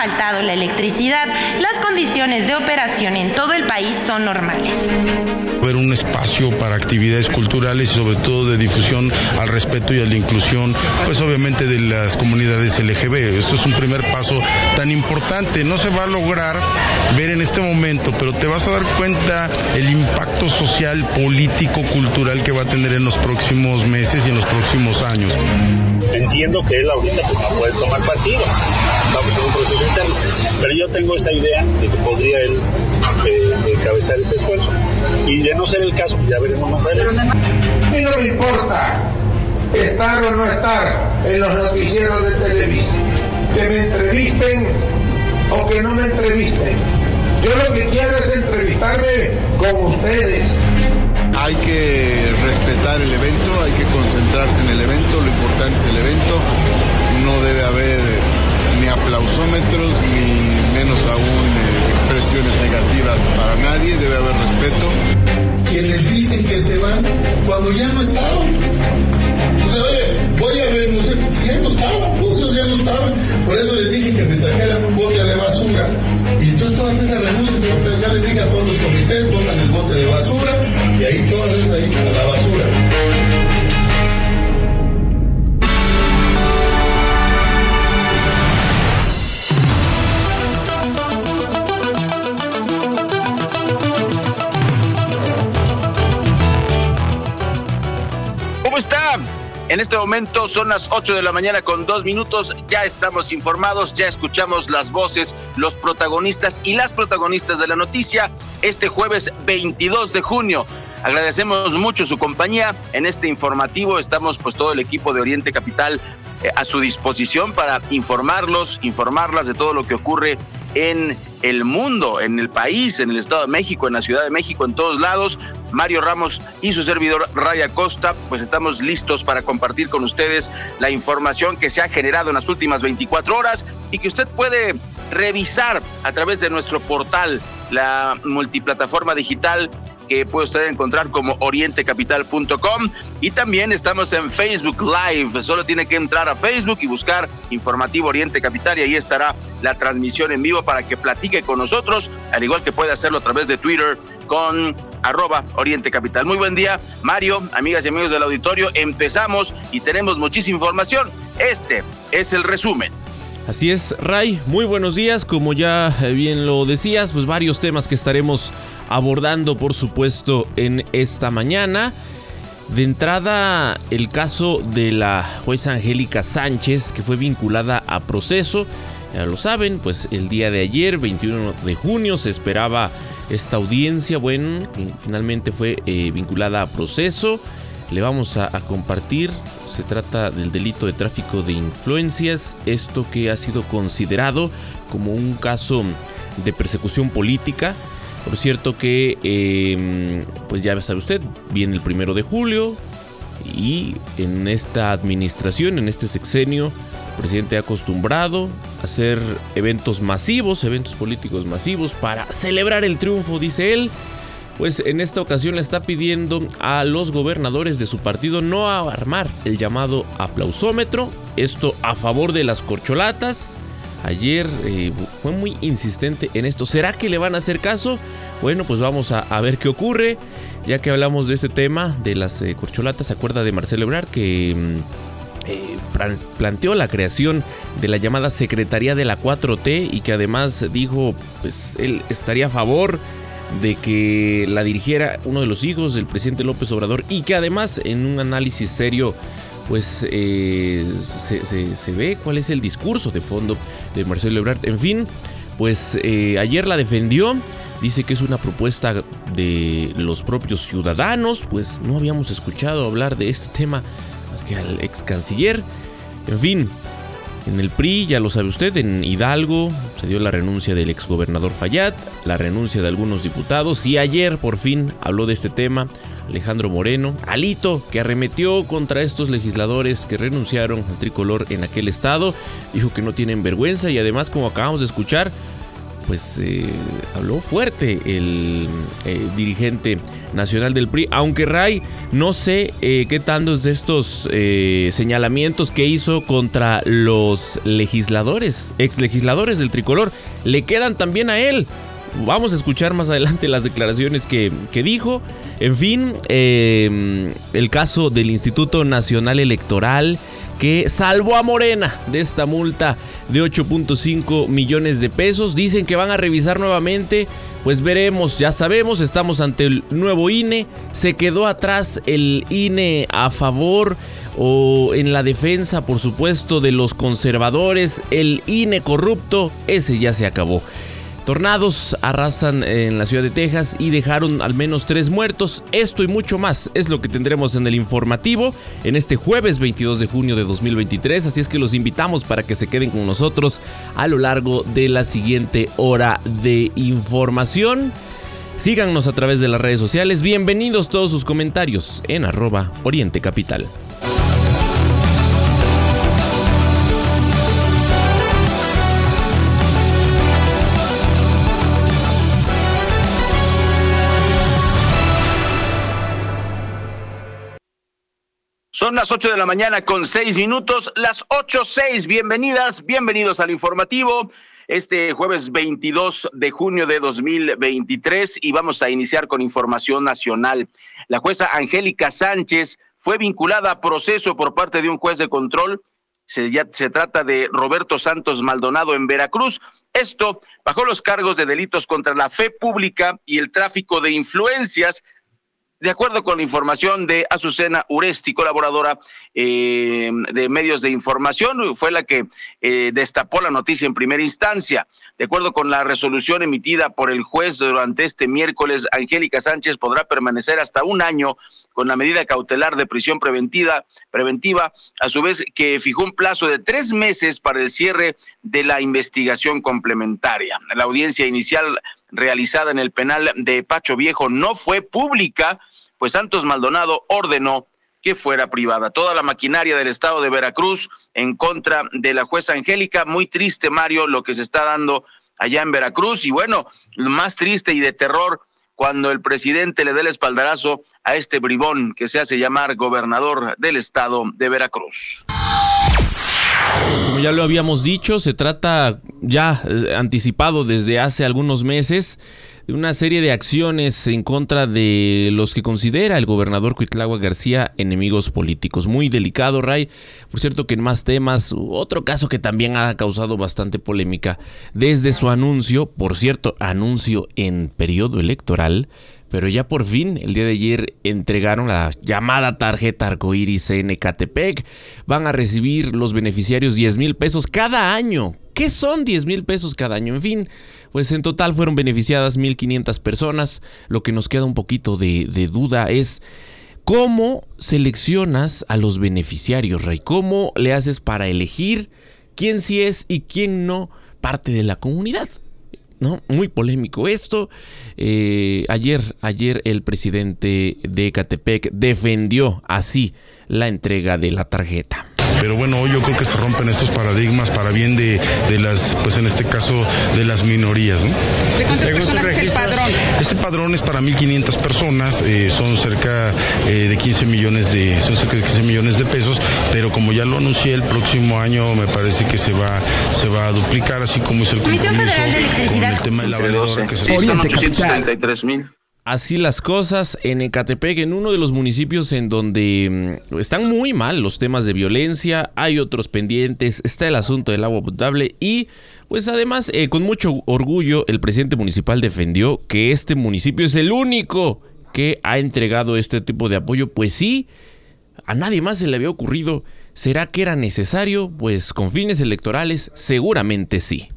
faltado la electricidad, las condiciones de operación en todo el país son normales. Ver un espacio para actividades culturales y sobre todo de difusión al respeto y a la inclusión, pues obviamente de las comunidades LGB. Esto es un primer paso tan importante. No se va a lograr ver en este momento, pero te vas a dar cuenta el impacto social, político, cultural que va a tener en los próximos meses y en los próximos años. Entiendo que él ahorita pues, no puede tomar partido, vamos en un proceso pero yo tengo esa idea de que podría él eh, encabezar ese esfuerzo. Y de no ser el caso, ya veremos más adelante. Y no me importa estar o no estar en los noticieros de Televisa, que me entrevisten o que no me entrevisten. Yo lo que quiero es entrevistarme con ustedes. Hay que respetar el evento, hay que concentrarse en el evento, lo importante es el evento. No debe haber ni aplausómetros ni menos aún eh, expresiones negativas para nadie, debe haber respeto. Quienes dicen que se van cuando ya no estaban. O sea, oye, voy a renunciar, ya no estaban, muchos ya no estaban. Por eso les dije que me trajeran un bote de basura. Y entonces todas esas renuncias, ya les dije a todos los comités, pongan el bote de basura y ahí todas esas ahí a la basura. En este momento son las 8 de la mañana con dos minutos. Ya estamos informados, ya escuchamos las voces, los protagonistas y las protagonistas de la noticia este jueves 22 de junio. Agradecemos mucho su compañía en este informativo. Estamos pues todo el equipo de Oriente Capital eh, a su disposición para informarlos, informarlas de todo lo que ocurre en el mundo, en el país, en el Estado de México, en la Ciudad de México, en todos lados. Mario Ramos y su servidor Raya Costa, pues estamos listos para compartir con ustedes la información que se ha generado en las últimas 24 horas y que usted puede revisar a través de nuestro portal, la multiplataforma digital que puede usted encontrar como orientecapital.com y también estamos en Facebook Live. Solo tiene que entrar a Facebook y buscar Informativo Oriente Capital y ahí estará la transmisión en vivo para que platique con nosotros, al igual que puede hacerlo a través de Twitter con arroba Oriente Capital. Muy buen día, Mario, amigas y amigos del auditorio. Empezamos y tenemos muchísima información. Este es el resumen. Así es, Ray, muy buenos días. Como ya bien lo decías, pues varios temas que estaremos abordando, por supuesto, en esta mañana. De entrada, el caso de la jueza Angélica Sánchez, que fue vinculada a proceso. Ya lo saben, pues el día de ayer, 21 de junio, se esperaba esta audiencia. Bueno, que finalmente fue eh, vinculada a proceso. Le vamos a, compartir. Se trata del delito de tráfico de influencias. Esto que ha sido considerado como un caso de persecución política. Por cierto que, eh, pues ya sabe usted, viene el primero de julio y en esta administración, en este sexenio, el presidente ha acostumbrado a hacer eventos masivos, eventos políticos masivos para celebrar el triunfo, dice él. Pues en esta ocasión le está pidiendo a los gobernadores de su partido no armar el llamado aplausómetro, esto a favor de las corcholatas, Ayer eh, fue muy insistente en esto. ¿Será que le van a hacer caso? Bueno, pues vamos a, ver qué ocurre. Ya que hablamos de este tema de las eh, corcholatas, ¿se acuerda de Marcelo Ebrard que mm, eh, planteó la creación de la llamada Secretaría de la 4T y que además dijo, pues él estaría a favor de que la dirigiera uno de los hijos del presidente López Obrador y que además en un análisis serio pues eh, se, ve cuál es el discurso de fondo de Marcelo Ebrard. En fin, pues eh, ayer la defendió. Dice que es una propuesta de los propios ciudadanos. Pues no habíamos escuchado hablar de este tema más que al ex canciller. En fin, en el PRI, ya lo sabe usted, en Hidalgo se dio la renuncia del exgobernador Fayad, la renuncia de algunos diputados y ayer por fin habló de este tema Alejandro Moreno, Alito, que arremetió contra estos legisladores que renunciaron al tricolor en aquel estado, dijo que no tienen vergüenza y además como acabamos de escuchar, pues eh, habló fuerte el eh, dirigente nacional del PRI, aunque Ray no sé eh, qué tantos de estos señalamientos que hizo contra los legisladores, ex legisladores del tricolor, le quedan también a él. Vamos a escuchar más adelante las declaraciones que, que dijo. En fin, el caso del Instituto Nacional Electoral que salvó a Morena de esta multa de 8.5 millones de pesos. Dicen que van a revisar nuevamente. Pues veremos, ya sabemos, estamos ante el nuevo INE. Se quedó atrás el INE a favor o en la defensa, por supuesto, de los conservadores. El INE corrupto, ese ya se acabó. Tornados arrasan en la ciudad de Texas y dejaron al menos tres muertos. Esto y mucho más es lo que tendremos en el informativo en este jueves 22 de junio de 2023. Así es que los invitamos para que se queden con nosotros a lo largo de la siguiente hora de información. Síganos a través de las redes sociales. Bienvenidos todos sus comentarios en arroba Oriente Capital. Son las 8 de la mañana con 6 minutos, las 8.6. Bienvenidas, bienvenidos al informativo. Este jueves 22 de junio de 2023 y vamos a iniciar con información nacional. La jueza Angélica Sánchez fue vinculada a proceso por parte de un juez de control. Se, ya, se trata de Roberto Santos Maldonado en Veracruz. Esto bajo los cargos de delitos contra la fe pública y el tráfico de influencias de acuerdo con la información de Azucena Uresti, colaboradora eh, de medios de información, fue la que eh, destapó la noticia en primera instancia. De acuerdo con la resolución emitida por el juez durante este miércoles, Angélica Sánchez podrá permanecer hasta un año con la medida cautelar de prisión preventiva, preventiva, a su vez que fijó un plazo de tres meses para el cierre de la investigación complementaria. La audiencia inicial realizada en el penal de Pacho Viejo no fue pública, pues Santos Maldonado ordenó que fuera privada. Toda la maquinaria del estado de Veracruz en contra de la jueza Angélica. Muy triste, Mario, lo que se está dando allá en Veracruz. Y bueno, más triste y de terror cuando el presidente le dé el espaldarazo a este bribón que se hace llamar gobernador del estado de Veracruz. Como ya lo habíamos dicho, se trata ya eh, anticipado desde hace algunos meses de una serie de acciones en contra de los que considera el gobernador Cuitlagua García enemigos políticos. Muy delicado, Ray. Por cierto que en más temas, otro caso que también ha causado bastante polémica desde su anuncio, por cierto, anuncio en periodo electoral, pero ya por fin, el día de ayer, entregaron la llamada tarjeta arcoíris en Ecatepec. Van a recibir los beneficiarios 10 mil pesos cada año. ¿Qué son 10 mil pesos cada año? En fin, pues en total fueron beneficiadas 1.500 personas. Lo que nos queda un poquito de, de duda es cómo seleccionas a los beneficiarios, Rey. ¿Cómo le haces para elegir quién sí es y quién no parte de la comunidad? ¿No? Muy polémico esto. Eh, ayer, ayer el presidente de Ecatepec defendió así la entrega de la tarjeta. Pero bueno, hoy yo creo que se rompen estos paradigmas para bien de, las, pues en este caso, de las minorías. ¿no? ¿De cuántas personas es el padrón? Este padrón es para 1.500 personas, eh, son cerca eh, de 15 millones de, son cerca de 15 millones de pesos, pero como ya lo anuncié, el próximo año me parece que se va, se va a duplicar, así como es el Comisión Federal de Electricidad. el tema de la que se sí, mil. Así las cosas en Ecatepec, en uno de los municipios en donde mm, están muy mal los temas de violencia, hay otros pendientes, está el asunto del agua potable y pues además eh, con mucho orgullo el presidente municipal defendió que este municipio es el único que ha entregado este tipo de apoyo. Pues sí, a nadie más se le había ocurrido. ¿Será que era necesario? Pues con fines electorales seguramente sí.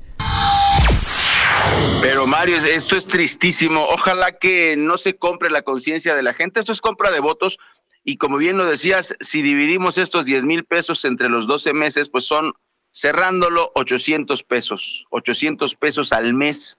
Pero Mario, esto es tristísimo. Ojalá que no se compre la conciencia de la gente. Esto es compra de votos. Y como bien lo decías, si dividimos estos 10 mil pesos entre los 12 meses, pues son cerrándolo 800 pesos. 800 pesos al mes.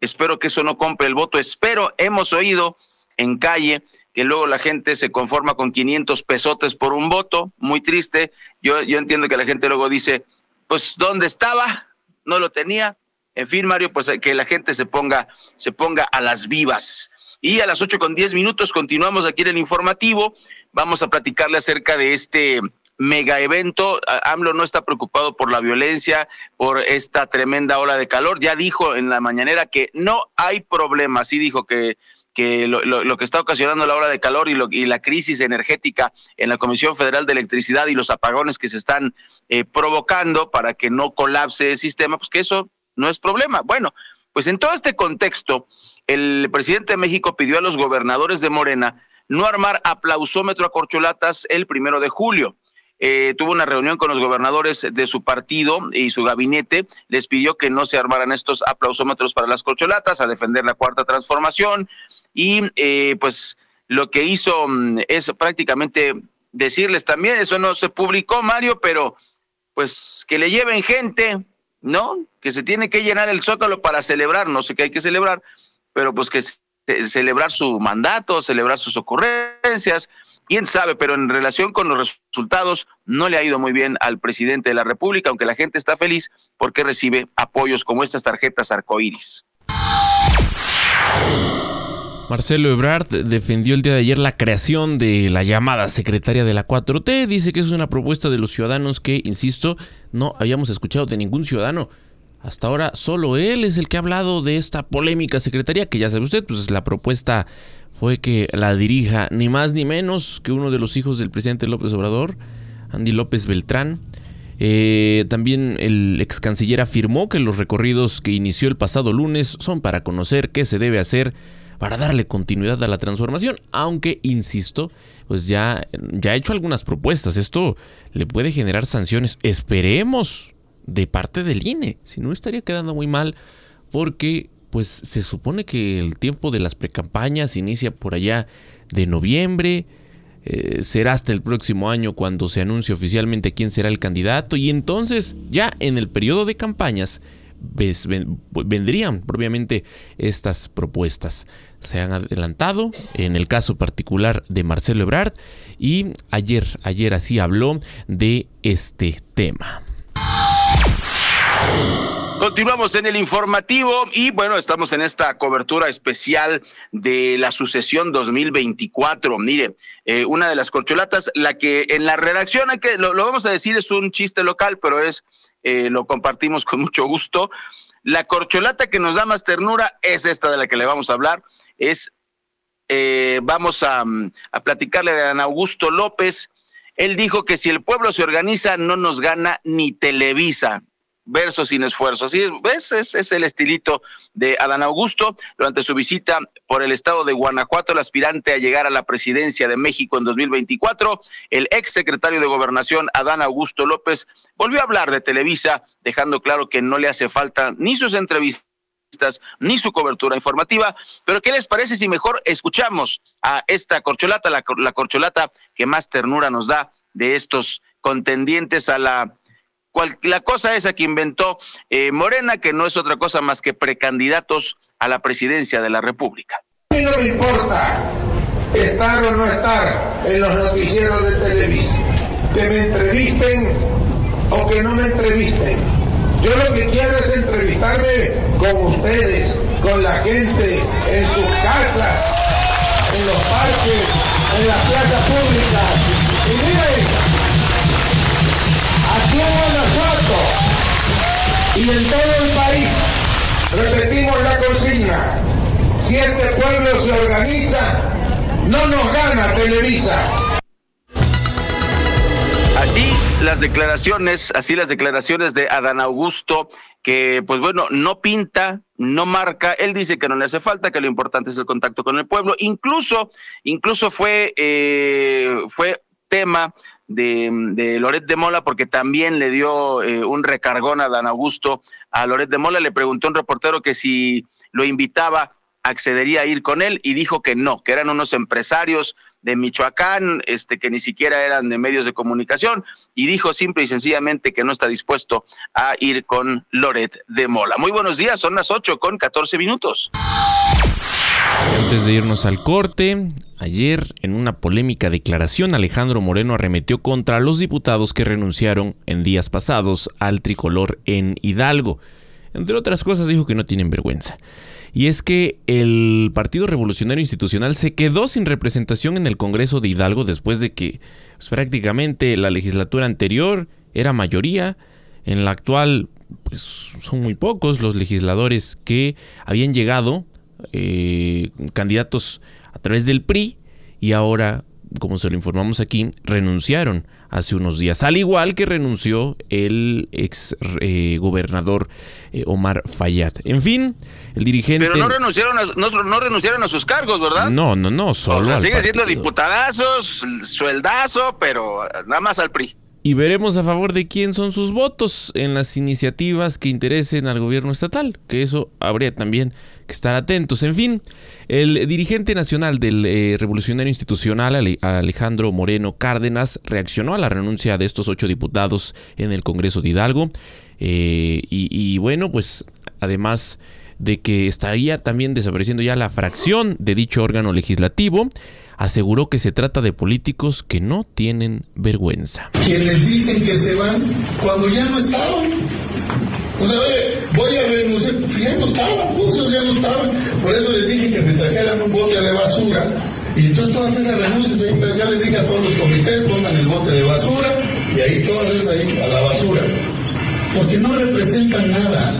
Espero que eso no compre el voto. Espero, hemos oído en calle que luego la gente se conforma con 500 pesotes por un voto. Muy triste. Yo, yo entiendo que la gente luego dice, pues, ¿dónde estaba? No lo tenía En fin, Mario, pues que la gente se ponga, se ponga a las vivas. Y a las ocho con diez minutos continuamos aquí en el informativo. Vamos a platicarle acerca de este mega evento. AMLO no está preocupado por la violencia, por esta tremenda ola de calor. Ya dijo en la mañanera que no hay problema. Sí dijo que que lo, que está ocasionando la ola de calor y, lo, y, la crisis energética en la Comisión Federal de Electricidad y los apagones que se están eh, provocando para que no colapse el sistema, pues que eso no es problema. Bueno, pues en todo este contexto, el presidente de México pidió a los gobernadores de Morena no armar aplausómetro a corcholatas el primero de julio. Eh, tuvo una reunión con los gobernadores de su partido y su gabinete, les pidió que no se armaran estos aplausómetros para las corcholatas, a defender la cuarta transformación y eh, pues lo que hizo mm, es prácticamente decirles también, eso no se publicó Mario, pero pues que le lleven gente, ¿no? Que se tiene que llenar el zócalo para celebrar, no sé qué hay que celebrar, pero pues que celebrar su mandato, celebrar sus ocurrencias, quién sabe, pero en relación con los resultados no le ha ido muy bien al presidente de la República, aunque la gente está feliz porque recibe apoyos como estas tarjetas arcoíris. Marcelo Ebrard defendió el día de ayer la creación de la llamada secretaria de la 4T. Dice que es una propuesta de los ciudadanos que, insisto, no habíamos escuchado de ningún ciudadano. Hasta ahora solo él es el que ha hablado de esta polémica secretaría, que ya sabe usted, pues la propuesta fue que la dirija ni más ni menos que uno de los hijos del presidente López Obrador, Andy López Beltrán. Eh, también el ex canciller afirmó que los recorridos que inició el pasado lunes son para conocer qué se debe hacer para darle continuidad a la transformación, aunque, insisto, pues ya, ya ha hecho algunas propuestas. Esto le puede generar sanciones, esperemos, de parte del INE. Si no, estaría quedando muy mal porque pues se supone que el tiempo de las precampañas inicia por allá de noviembre, eh, será hasta el próximo año cuando se anuncie oficialmente quién será el candidato y entonces ya en el periodo de campañas vendrían propiamente estas propuestas. Se han adelantado en el caso particular de Marcelo Ebrard y ayer, ayer así habló de este tema. Continuamos en el informativo y bueno, estamos en esta cobertura especial de la sucesión 2024. Mire, eh, una de las corcholatas, la que en la redacción, hay que, lo, vamos a decir, es un chiste local, pero es, eh, lo compartimos con mucho gusto. La corcholata que nos da más ternura es esta de la que le vamos a hablar. Es, eh, vamos a, a platicarle de Ana Augusto López. Él dijo que si el pueblo se organiza, no nos gana ni Televisa verso sin esfuerzo. Así es, ¿ves? Es, el estilito de Adán Augusto. Durante su visita por el estado de Guanajuato, el aspirante a llegar a la presidencia de México en 2024, el ex secretario de Gobernación, Adán Augusto López, volvió a hablar de Televisa, dejando claro que no le hace falta ni sus entrevistas ni su cobertura informativa. Pero ¿qué les parece si mejor escuchamos a esta corcholata, la, la corcholata que más ternura nos da de estos contendientes a la la cosa esa que inventó eh, Morena, que no es otra cosa más que precandidatos a la presidencia de la República. A mí no me importa estar o no estar en los noticieros de Televisa, que me entrevisten o que no me entrevisten. Yo lo que quiero es entrevistarme con ustedes, con la gente, en sus casas, en los parques, en las plazas públicas. Y miren, aquí en Guanajuato y en todo el país repetimos la consigna. Si este pueblo se organiza, no nos gana Televisa. Así las declaraciones, así las declaraciones de Adán Augusto, que pues bueno, no pinta, no marca, él dice que no le hace falta, que lo importante es el contacto con el pueblo, incluso, incluso fue, eh, fue tema de, de Loret de Mola, porque también le dio eh, un recargón a Dan Augusto a Loret de Mola. Le preguntó un reportero que si lo invitaba, accedería a ir con él y dijo que no, que eran unos empresarios de Michoacán, este, que ni siquiera eran de medios de comunicación, y dijo simple y sencillamente que no está dispuesto a ir con Loret de Mola. Muy buenos días, son las 8 con 14 minutos. Antes de irnos al corte, ayer en una polémica declaración Alejandro Moreno arremetió contra los diputados que renunciaron en días pasados al tricolor en Hidalgo. Entre otras cosas dijo que no tienen vergüenza. Y es que el Partido Revolucionario Institucional se quedó sin representación en el Congreso de Hidalgo después de que pues, prácticamente la legislatura anterior era mayoría. En la actual, pues son muy pocos los legisladores que habían llegado, eh, candidatos a través del PRI, y ahora, como se lo informamos aquí, renunciaron hace unos días, al igual que renunció el ex eh, gobernador eh, Omar Fayad. En fin, el dirigente... Pero no renunciaron a, no, renunciaron a sus cargos, ¿verdad? No, no, no, solo... O sigue siendo diputadazos, sueldazo, pero nada más al PRI y veremos a favor de quién son sus votos en las iniciativas que interesen al gobierno estatal, que eso habría también que estar atentos. En fin, el dirigente nacional del eh, Revolucionario Institucional, Alejandro Moreno Cárdenas, reaccionó a la renuncia de estos ocho diputados en el Congreso de Hidalgo. Eh, y, bueno, pues además de que estaría también desapareciendo ya la fracción de dicho órgano legislativo, aseguró que se trata de políticos que no tienen vergüenza. Quienes dicen que se van cuando ya no estaban. O sea, voy a renunciar, pues ya no estaban, muchos ya no estaban. Por eso les dije que me trajeran un bote de basura. Y entonces todas esas renuncias, ya les dije a todos los comités, pongan el bote de basura y ahí todas esas ahí a la basura. Porque no representan nada,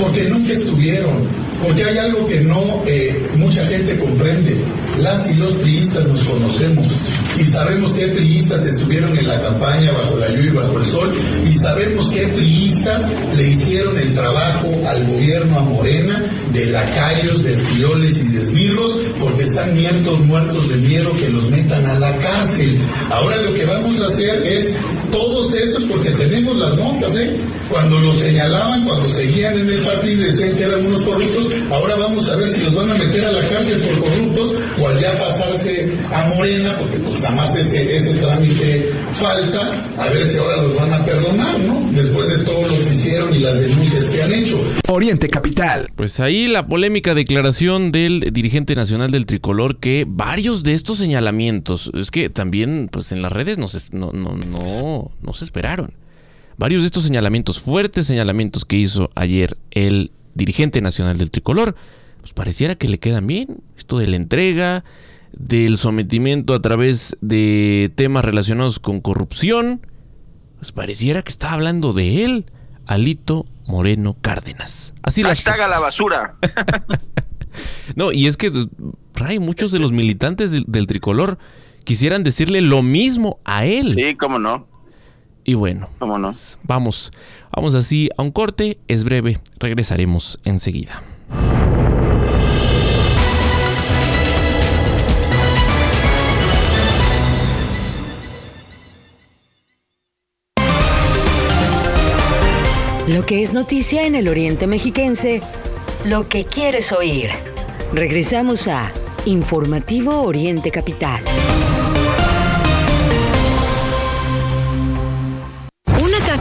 porque nunca estuvieron, porque hay algo que no eh, mucha gente comprende las y los priistas nos conocemos y sabemos qué priistas estuvieron en la campaña bajo la lluvia y bajo el sol y sabemos qué priistas le hicieron el trabajo al gobierno a Morena de lacayos, de esquioles y de esbirros porque están muertos, muertos de miedo que los metan a la cárcel. Ahora lo que vamos a hacer es todos esos, porque tenemos las notas, ¿eh? Cuando los señalaban, cuando seguían en el partido y decían que eran unos corruptos, ahora vamos a ver si los van a meter a la cárcel por corruptos o al ya pasarse a Morena, porque pues nada más ese, ese trámite falta, a ver si ahora los van a perdonar, ¿no? Después de todo lo que hicieron y las denuncias que han hecho. Oriente Capital. Pues ahí la polémica declaración del dirigente nacional del tricolor que varios de estos señalamientos, es que también pues en las redes no, no, no, no, no se esperaron. Varios de estos señalamientos, fuertes señalamientos que hizo ayer el dirigente nacional del tricolor, pues pareciera que le quedan bien. Esto de la entrega, del sometimiento a través de temas relacionados con corrupción, pues pareciera que está hablando de él, Alito Moreno Cárdenas. Así las a la basura. no, y es que, Ray, muchos de los militantes del, tricolor quisieran decirle lo mismo a él. Sí, cómo no. Y bueno, Vámonos. vamos, vamos así a un corte, es breve, regresaremos enseguida. Lo que es noticia en el Oriente Mexiquense, lo que quieres oír. Regresamos a Informativo Oriente Capital.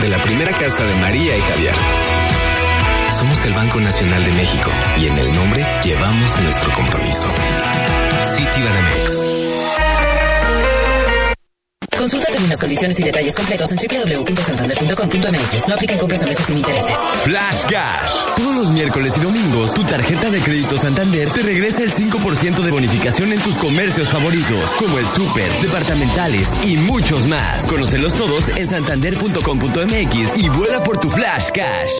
De la primera casa de María y Javier. Somos el Banco Nacional de México y en el nombre llevamos nuestro compromiso. Citibanamex. Consulta términos, condiciones y detalles completos en www.santander.com.mx. No apliquen compras a meses sin intereses. Flash Cash. Todos los miércoles y domingos, tu tarjeta de crédito Santander te regresa el 5% de bonificación en tus comercios favoritos, como el súper, departamentales y muchos más. Conócelos todos en santander.com.mx y vuela por tu Flash Cash.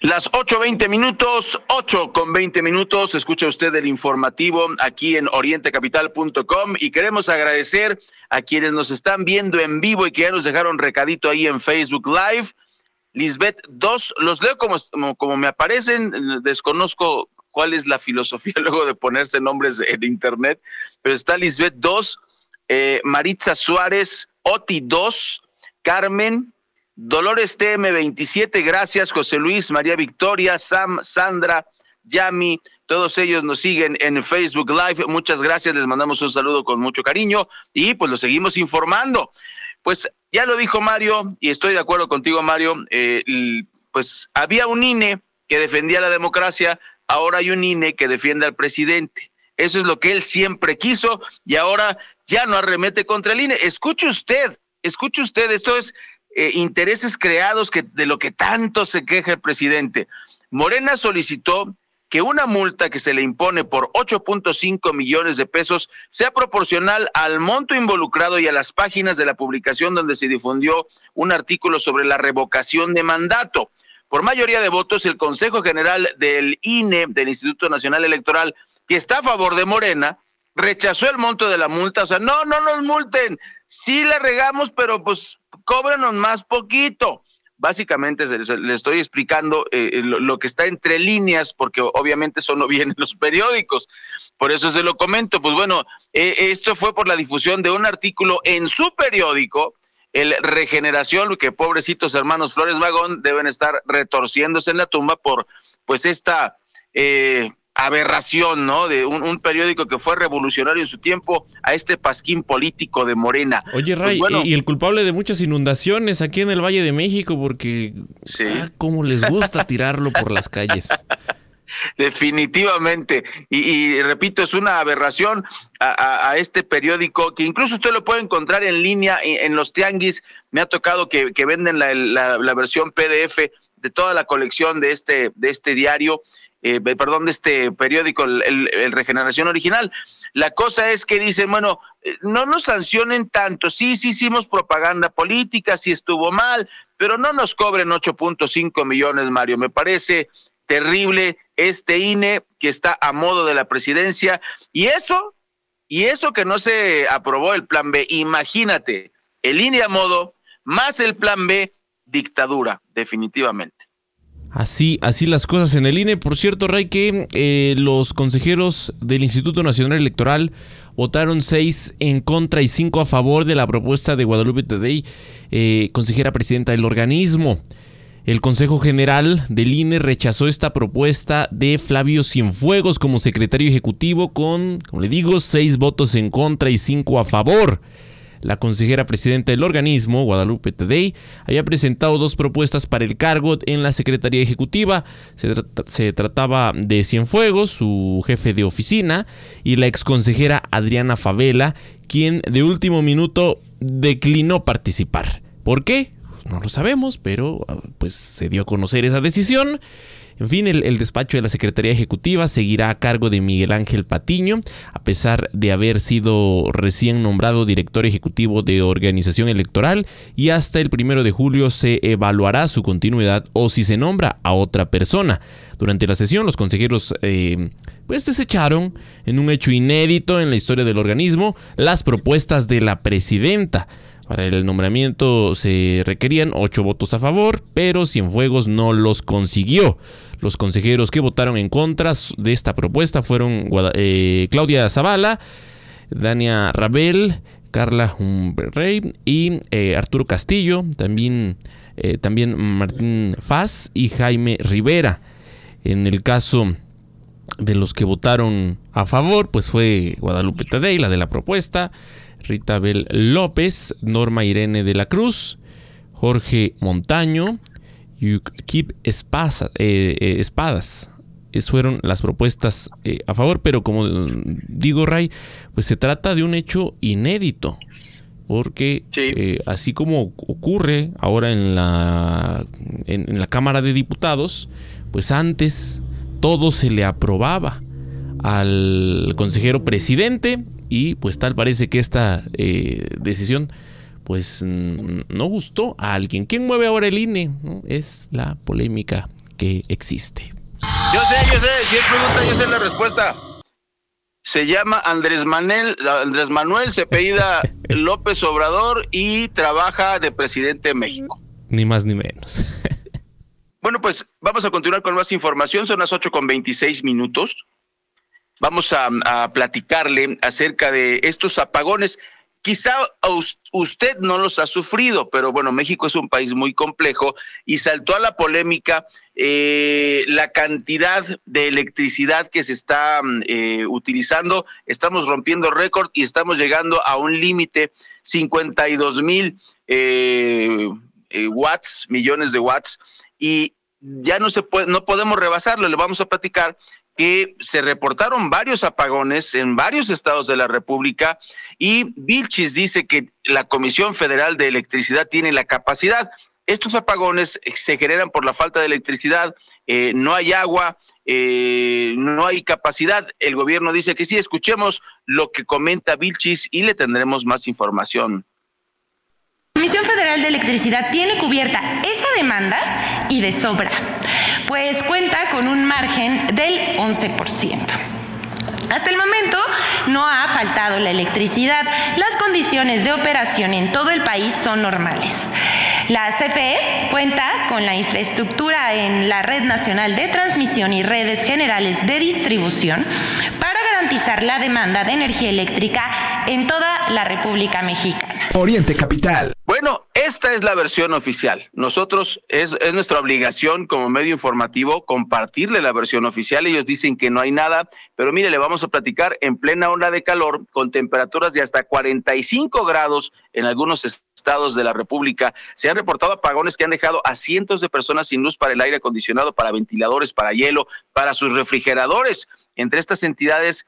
Las 8.20 minutos, 8 con 20 minutos, escucha usted el informativo aquí en orientecapital.com y queremos agradecer a quienes nos están viendo en vivo y que ya nos dejaron recadito ahí en Facebook Live. Lisbeth 2, los leo como, como, me aparecen, desconozco cuál es la filosofía luego de ponerse nombres en internet, pero está Lisbeth 2, eh, Maritza Suárez, Oti 2, Carmen, Dolores TM27, gracias, José Luis, María Victoria, Sam, Sandra, Yami, todos ellos nos siguen en Facebook Live. Muchas gracias, les mandamos un saludo con mucho cariño y pues lo seguimos informando. Pues ya lo dijo Mario y estoy de acuerdo contigo, Mario. Eh, pues había un INE que defendía la democracia, ahora hay un INE que defiende al presidente. Eso es lo que él siempre quiso y ahora ya no arremete contra el INE. Escuche usted, escuche usted, esto es eh, intereses creados que, de lo que tanto se queja el presidente. Morena solicitó que una multa que se le impone por 8.5 millones de pesos sea proporcional al monto involucrado y a las páginas de la publicación donde se difundió un artículo sobre la revocación de mandato. Por mayoría de votos, el Consejo General del INE, del Instituto Nacional Electoral, que está a favor de Morena, rechazó el monto de la multa. O sea, no, no nos multen, sí le regamos, pero pues cóbranos más poquito. Básicamente le estoy explicando eh, eh, lo, que está entre líneas, porque obviamente eso no viene en los periódicos. Por eso se lo comento. Pues bueno, eh, esto fue por la difusión de un artículo en su periódico, el Regeneración, que pobrecitos hermanos Flores Magón deben estar retorciéndose en la tumba por pues esta aberración, ¿no? De un, periódico que fue revolucionario en su tiempo a este pasquín político de Morena. Oye, pues Ray, y el culpable de muchas inundaciones aquí en el Valle de México, porque sí. ah, cómo les gusta tirarlo por las calles. Definitivamente. Y, repito, es una aberración a, este periódico que incluso usted lo puede encontrar en línea en, los tianguis. Me ha tocado que, venden la, la, versión PDF de toda la colección de este, de este diario eh, perdón, de este periódico, el, Regeneración Original. La cosa es que dicen, bueno, eh, no nos sancionen tanto, sí, sí hicimos propaganda política, sí estuvo mal, pero no nos cobren 8.5 millones, Mario. Me parece terrible este INE que está a modo de la presidencia y eso, y eso que no se aprobó el plan B, imagínate, el INE a modo más el plan B, dictadura, definitivamente. Así, así las cosas en el INE. Por cierto, Ray, que eh, los consejeros del Instituto Nacional Electoral votaron seis en contra y cinco a favor de la propuesta de Guadalupe Tadei, eh, consejera presidenta del organismo. El Consejo General del INE rechazó esta propuesta de Flavio Cienfuegos como secretario ejecutivo con, como le digo, seis votos en contra y cinco a favor. La consejera presidenta del organismo, Guadalupe Tedei, había presentado dos propuestas para el cargo en la Secretaría Ejecutiva. Se, trataba de Cienfuegos, su jefe de oficina, y la exconsejera Adriana Favela, quien de último minuto declinó participar. ¿Por qué? No lo sabemos, pero pues se dio a conocer esa decisión. En fin, el, despacho de la Secretaría Ejecutiva seguirá a cargo de Miguel Ángel Patiño, a pesar de haber sido recién nombrado director ejecutivo de organización electoral y hasta el primero de julio se evaluará su continuidad o si se nombra a otra persona. Durante la sesión, los consejeros eh, pues desecharon, en un hecho inédito en la historia del organismo, las propuestas de la presidenta. Para el nombramiento se requerían ocho votos a favor, pero Cienfuegos no los consiguió. Los consejeros que votaron en contra de esta propuesta fueron eh, Claudia Zavala, Dania Rabel, Carla Humberrey y eh, Arturo Castillo, también, eh, también Martín Faz y Jaime Rivera. En el caso de los que votaron a favor, pues fue Guadalupe Tadei, la de la propuesta, Rita Bel López, Norma Irene de la Cruz, Jorge Montaño, Kip Espadas, eh, eh, Espadas. fueron las propuestas eh, a favor, pero como digo, Ray, pues se trata de un hecho inédito. Porque así como ocurre ahora en la, en la Cámara de Diputados, pues antes todo se le aprobaba al consejero presidente y pues tal parece que esta decisión pues no gustó a alguien. ¿Quién mueve ahora el INE? Es la polémica que existe. Yo sé, yo sé, si es pregunta, yo sé la respuesta. Se llama Andrés Manuel, Andrés Manuel se apellida López Obrador y trabaja de presidente de México. Ni más ni menos. bueno, pues vamos a continuar con más información. Son las 8 con 26 minutos. Vamos a, a platicarle acerca de estos apagones. Quizá usted no los ha sufrido, pero bueno, México es un país muy complejo y saltó a la polémica eh, la cantidad de electricidad que se está mm, eh, utilizando. Estamos rompiendo récord y estamos llegando a un límite 52 mil eh, watts, millones de watts, y ya no se puede, no podemos rebasarlo. Le vamos a platicar que se reportaron varios apagones en varios estados de la República y Vilchis dice que la Comisión Federal de Electricidad tiene la capacidad. Estos apagones se generan por la falta de electricidad, eh, no hay agua, eh, no hay capacidad. El gobierno dice que sí, escuchemos lo que comenta Vilchis y le tendremos más información. Comisión Federal de Electricidad tiene cubierta esa demanda y de sobra pues cuenta con un margen del 11%. Hasta el momento no ha faltado la electricidad. Las condiciones de operación en todo el país son normales. La CFE cuenta con la infraestructura en la Red Nacional de Transmisión y redes generales de distribución para garantizar la demanda de energía eléctrica en toda la República Mexicana. Oriente Capital. Bueno, esta es la versión oficial. Nosotros, es, es, nuestra obligación como medio informativo compartirle la versión oficial. Ellos dicen que no hay nada, pero mire, le vamos a platicar en plena ola de calor con temperaturas de hasta 45 grados en algunos estados de la República. Se han reportado apagones que han dejado a cientos de personas sin luz para el aire acondicionado, para ventiladores, para hielo, para sus refrigeradores. Entre estas entidades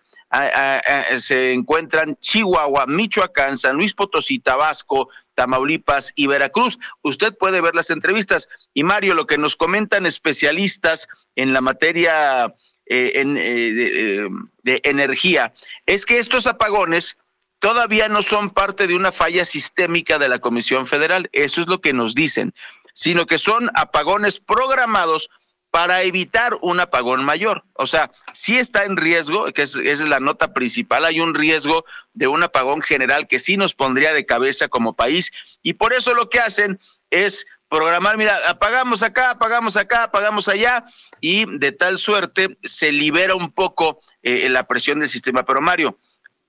se encuentran Chihuahua, Michoacán, San Luis Potosí, Tabasco, Tamaulipas y Veracruz. Usted puede ver las entrevistas. Y Mario, lo que nos comentan especialistas en la materia eh, eh, de, de energía es que estos apagones todavía no son parte de una falla sistémica de la Comisión Federal. Eso es lo que nos dicen, sino que son apagones programados para evitar un apagón mayor. O sea, si está en riesgo, que es, es, la nota principal, hay un riesgo de un apagón general que sí nos pondría de cabeza como país y por eso lo que hacen es programar, mira, apagamos acá, apagamos acá, apagamos allá y de tal suerte se libera un poco eh, la presión del sistema. Pero Mario,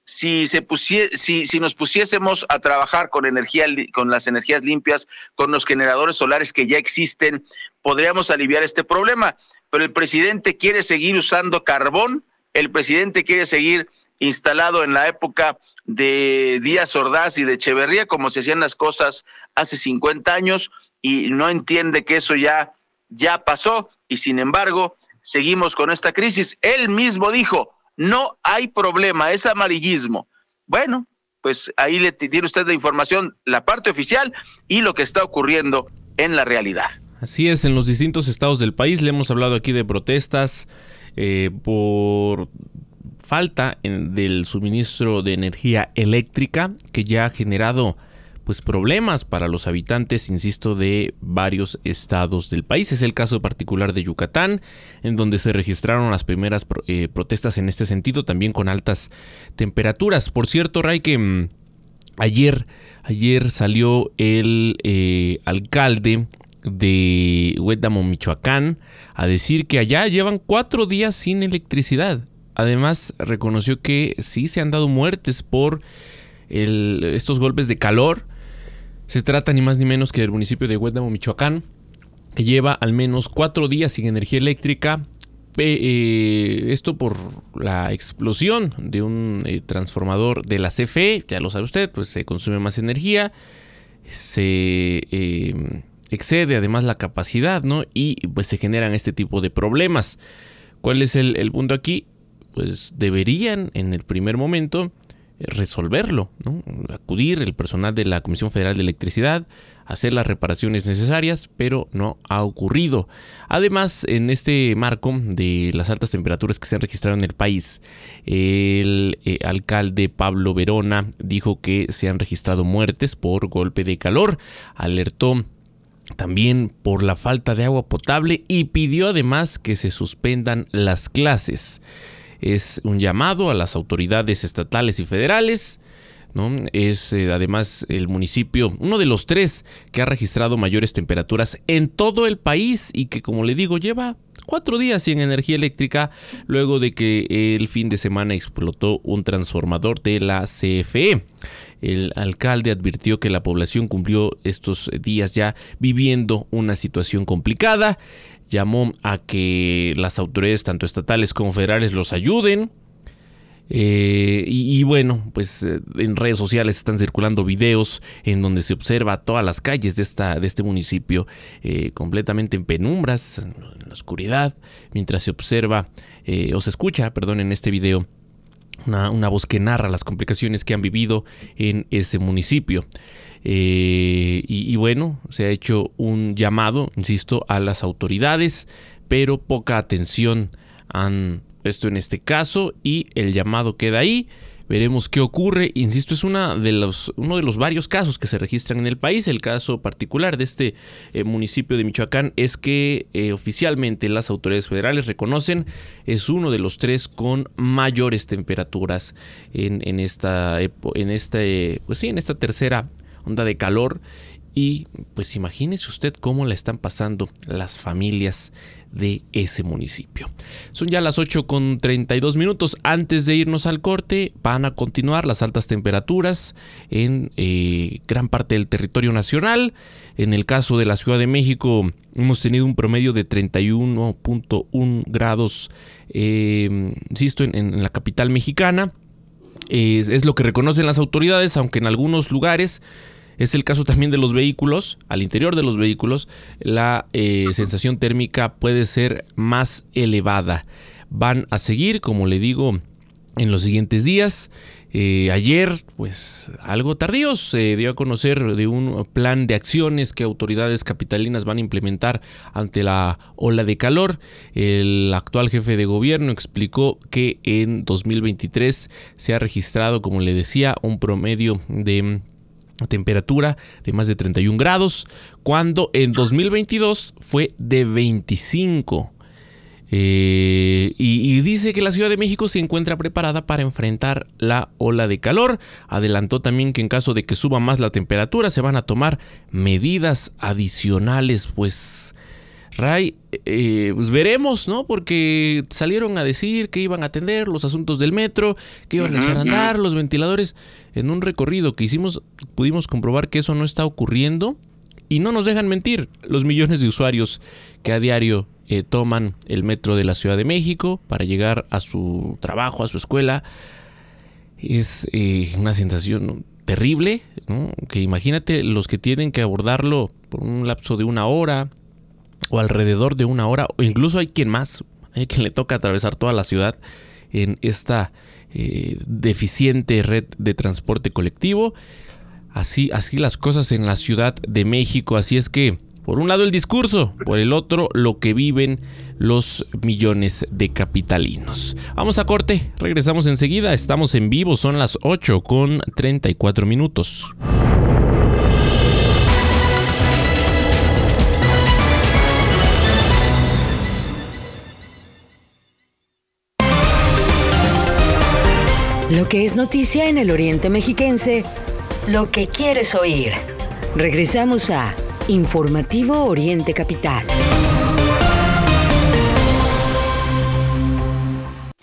si, se si, si nos pusiésemos a trabajar con energía, con las energías limpias, con los generadores solares que ya existen, podríamos aliviar este problema. Pero el presidente quiere seguir usando carbón, el presidente quiere seguir instalado en la época de Díaz Ordaz y de Echeverría, como se hacían las cosas hace 50 años, y no entiende que eso ya, ya pasó, y sin embargo, seguimos con esta crisis. Él mismo dijo, no hay problema, es amarillismo. Bueno, pues ahí le tiene usted la información, la parte oficial y lo que está ocurriendo en la realidad. Así es, en los distintos estados del país le hemos hablado aquí de protestas eh, por falta del suministro de energía eléctrica que ya ha generado pues problemas para los habitantes, insisto, de varios estados del país. Es el caso particular de Yucatán, en donde se registraron las primeras eh, protestas en este sentido, también con altas temperaturas. Por cierto, Ray, que mm, ayer, ayer salió el eh, alcalde de Huétamo, Michoacán, a decir que allá llevan cuatro días sin electricidad. Además, reconoció que sí se han dado muertes por estos golpes de calor. Se trata ni más ni menos que del municipio de Huétamo, Michoacán, que lleva al menos cuatro días sin energía eléctrica. Eh, esto por la explosión de un eh, transformador de la CFE, ya lo sabe usted, pues se consume más energía, se eh, excede además la capacidad, ¿no? Y pues se generan este tipo de problemas. ¿Cuál es el, punto aquí? Pues deberían en el primer momento resolverlo, ¿no? acudir el personal de la Comisión Federal de Electricidad, hacer las reparaciones necesarias, pero no ha ocurrido. Además, en este marco de las altas temperaturas que se han registrado en el país, el eh, alcalde Pablo Verona dijo que se han registrado muertes por golpe de calor, alertó también por la falta de agua potable y pidió además que se suspendan las clases. Es un llamado a las autoridades estatales y federales. ¿no? Es eh, además el municipio, uno de los tres que ha registrado mayores temperaturas en todo el país y que como le digo lleva cuatro días sin energía eléctrica luego de que el fin de semana explotó un transformador de la CFE. El alcalde advirtió que la población cumplió estos días ya viviendo una situación complicada. Llamó a que las autoridades, tanto estatales como federales, los ayuden. Eh, y, bueno, pues eh, en redes sociales están circulando videos en donde se observa todas las calles de, esta, de este municipio eh, completamente en penumbras, en la oscuridad, mientras se observa o se escucha, perdón, en este video una, voz que narra las complicaciones que han vivido en ese municipio. Eh, y, bueno, se ha hecho un llamado, insisto, a las autoridades, pero poca atención han puesto en este caso y el llamado queda ahí. Veremos qué ocurre. Insisto, es una de los, uno de los varios casos que se registran en el país. El caso particular de este eh, municipio de Michoacán es que eh, oficialmente las autoridades federales reconocen es uno de los tres con mayores temperaturas en, en esta, en este, pues sí, en esta tercera onda de calor. Y pues imagínese usted cómo la están pasando las familias de ese municipio. Son ya las 8 con 32 minutos. Antes de irnos al corte, van a continuar las altas temperaturas en eh, gran parte del territorio nacional. En el caso de la Ciudad de México, hemos tenido un promedio de 31.1 grados, eh, insisto, en, la capital mexicana. Es lo que reconocen las autoridades, aunque en algunos lugares es el caso también de los vehículos. Al interior de los vehículos, la eh, sensación térmica puede ser más elevada. Van a seguir, como le digo, en los siguientes días. Eh, ayer, pues algo tardío, se dio a conocer de un plan de acciones que autoridades capitalinas van a implementar ante la ola de calor. El actual jefe de gobierno explicó que en 2023 se ha registrado, como le decía, un promedio de temperatura de más de 31 grados, cuando en 2022 fue de 25. Eh, y, dice que la Ciudad de México se encuentra preparada para enfrentar la ola de calor. Adelantó también que en caso de que suba más la temperatura se van a tomar medidas adicionales, pues Ray, eh, pues veremos, ¿no? Porque salieron a decir que iban a atender los asuntos del metro, que iban a echar a andar los ventiladores. En un recorrido que hicimos, pudimos comprobar que eso no está ocurriendo. Y no nos dejan mentir los millones de usuarios que a diario eh, toman el metro de la Ciudad de México para llegar a su trabajo, a su escuela. Es eh, una sensación terrible, que imagínate los que tienen que abordarlo por un lapso de una hora, o alrededor de una hora, o incluso hay quien más, hay quien le toca atravesar toda la ciudad en esta eh, deficiente red de transporte colectivo. Así, así las cosas en la Ciudad de México. Así es que, por un lado el discurso, por el otro lo que viven los millones de capitalinos. Vamos a corte, regresamos enseguida, estamos en vivo, son las 8 con 34 minutos. Lo que es noticia en el Oriente Mexiquense, lo que quieres oír. Regresamos a Informativo Oriente Capital.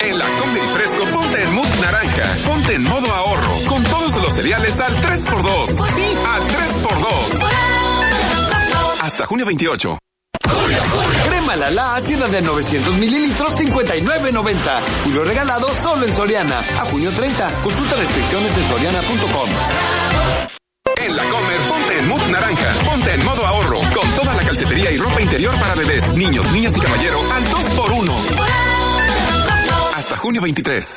En la Comedy Fresco Ponte en mood naranja. Ponte en modo ahorro. Con todos los cereales al 3x2. Sí, al 3x2. Hasta junio 28. Crema Lala Hacienda de 900 mililitros, 59.90. Julio regalado solo en Soriana. A junio 30. Consulta restricciones en soriana.com. En la Comer, ponte en mood naranja. Ponte en modo ahorro. Con toda la calcetería y ropa interior para bebés, niños, niñas y caballero al 2x1. Hasta junio 23.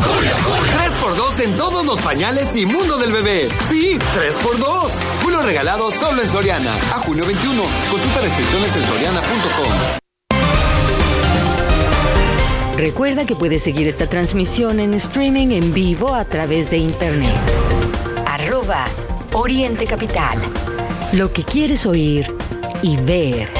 3x2 en todos los pañales y mundo del bebé. Sí, 3x2. Uno regalado solo en Soriana. A junio 21. Consulta restricciones en soriana.com. Recuerda que puedes seguir esta transmisión en streaming en vivo a través de internet. Arroba Oriente Capital. Lo que quieres oír y ver.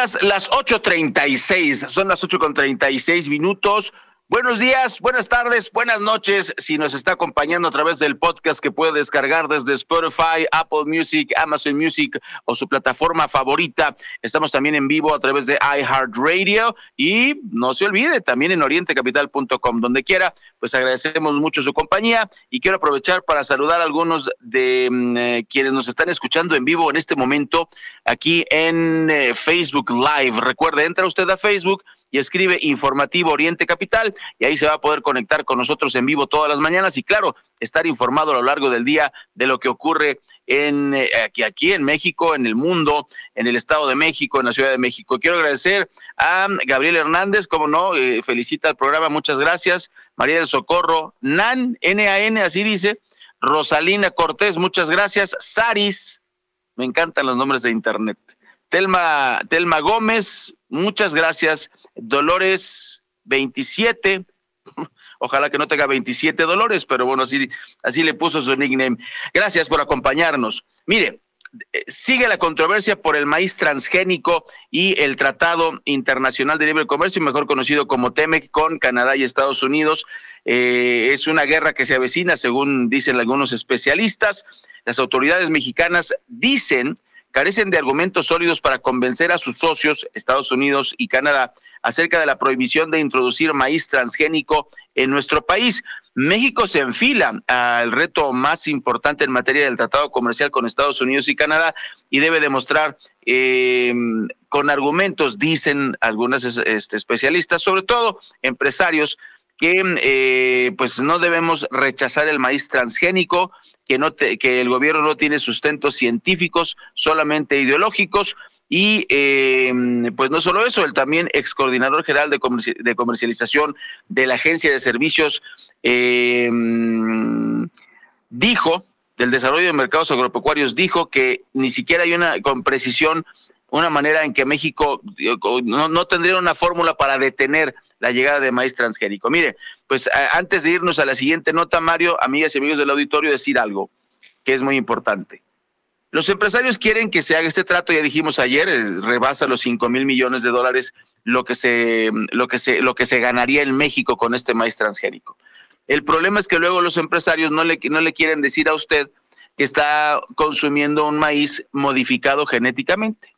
Días, las 8.36, son las 8.36 minutos. Buenos días, buenas tardes, buenas noches. Si nos está acompañando a través del podcast que puede descargar desde Spotify, Apple Music, Amazon Music o su plataforma favorita, estamos también en vivo a través de iHeartRadio y no se olvide también en orientecapital.com, donde quiera. Pues agradecemos mucho su compañía y quiero aprovechar para saludar a algunos de mm, eh, quienes nos están escuchando en vivo en este momento aquí en eh, Facebook Live. Recuerde, entra usted a Facebook y escribe Informativo Oriente Capital y ahí se va a poder conectar con nosotros en vivo todas las mañanas y claro, estar informado a lo largo del día de lo que ocurre eh, aquí, aquí en México, en el mundo, en el Estado de México, en la Ciudad de México. Quiero agradecer a Gabriel Hernández, como no, eh, felicita el programa, muchas gracias. María del Socorro, Nan, N-A-N, así dice. Rosalina Cortés, muchas gracias. Saris, me encantan los nombres de internet. Telma, Telma Gómez, muchas gracias. Dolores 27, ojalá que no tenga 27 Dolores, pero bueno, así, así le puso su nickname. Gracias por acompañarnos. Mire, eh, sigue la controversia por el maíz transgénico y el Tratado Internacional de Libre Comercio, mejor conocido como TEMEC, con Canadá y Estados Unidos. Eh, es una guerra que se avecina, según dicen algunos especialistas. Las autoridades mexicanas dicen carecen de argumentos sólidos para convencer a sus socios, Estados Unidos y Canadá, acerca de la prohibición de introducir maíz transgénico en nuestro país. México se enfila al reto más importante en materia del tratado comercial con Estados Unidos y Canadá y debe demostrar eh, con argumentos, dicen algunos este, especialistas, sobre todo empresarios, que eh, pues no debemos rechazar el maíz transgénico, que, que el gobierno no tiene sustentos científicos, solamente ideológicos. Y eh, pues no solo eso, el también ex coordinador general de, comercialización de la Agencia de Servicios eh, dijo, del desarrollo de mercados agropecuarios, dijo que ni siquiera hay una con precisión, una manera en que México no tendría una fórmula para detener la llegada de maíz transgénico. Mire, pues antes de irnos a la siguiente nota, Mario, amigas y amigos del auditorio, decir algo que es muy importante. Los empresarios quieren que se haga este trato, ya dijimos ayer, rebasa los 5 mil millones de dólares lo que, se, lo, que se, lo que se ganaría en México con este maíz transgénico. El problema es que luego los empresarios no le, no le quieren decir a usted que está consumiendo un maíz modificado genéticamente.